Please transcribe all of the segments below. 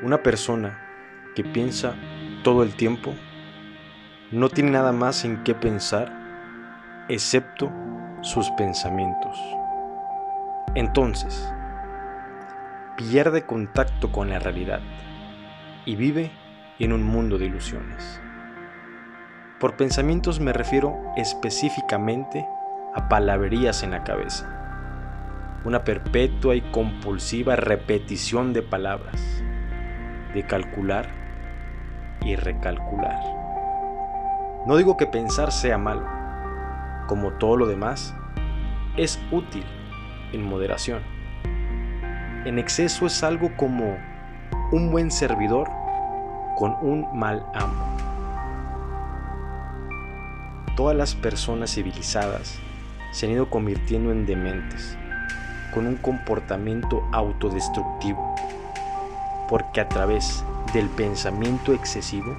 Una persona que piensa todo el tiempo no tiene nada más en qué pensar excepto sus pensamientos. Entonces, pierde contacto con la realidad y vive en un mundo de ilusiones. Por pensamientos me refiero específicamente a palabrerías en la cabeza, una perpetua y compulsiva repetición de palabras, de calcular y recalcular. No digo que pensar sea malo, como todo lo demás, es útil en moderación. En exceso es algo como un buen servidor con un mal amo. Todas las personas civilizadas se han ido convirtiendo en dementes, con un comportamiento autodestructivo, porque a través del pensamiento excesivo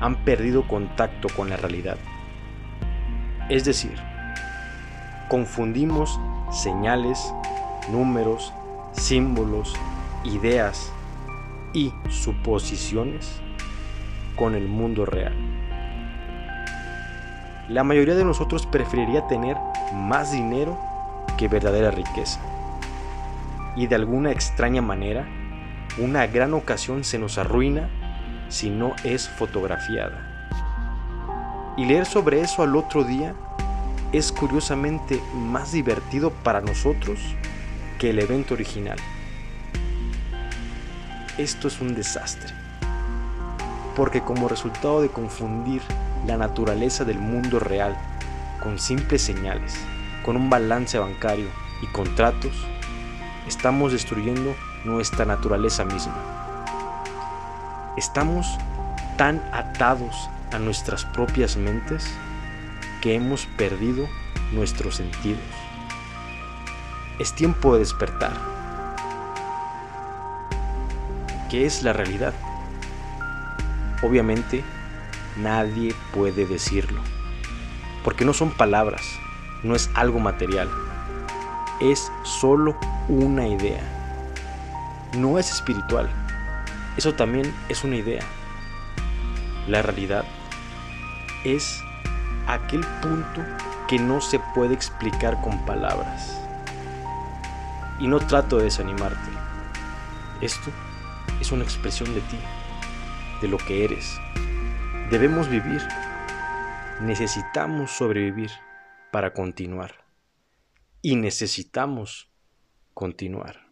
han perdido contacto con la realidad. Es decir, confundimos señales, números, símbolos, ideas y suposiciones con el mundo real. La mayoría de nosotros preferiría tener más dinero que verdadera riqueza. Y de alguna extraña manera, una gran ocasión se nos arruina si no es fotografiada. Y leer sobre eso al otro día es curiosamente más divertido para nosotros que el evento original. Esto es un desastre, porque como resultado de confundir la naturaleza del mundo real con simples señales, con un balance bancario y contratos, estamos destruyendo nuestra naturaleza misma. Estamos tan atados a nuestras propias mentes que hemos perdido nuestros sentidos. Es tiempo de despertar. ¿Qué es la realidad? Obviamente, nadie puede decirlo, porque no son palabras, no es algo material, es solo una idea. No es espiritual, eso también es una idea. La realidad es aquel punto que no se puede explicar con palabras. Y no trato de desanimarte. Esto es una expresión de ti, de lo que eres. Debemos vivir. Necesitamos sobrevivir para continuar. Y necesitamos continuar.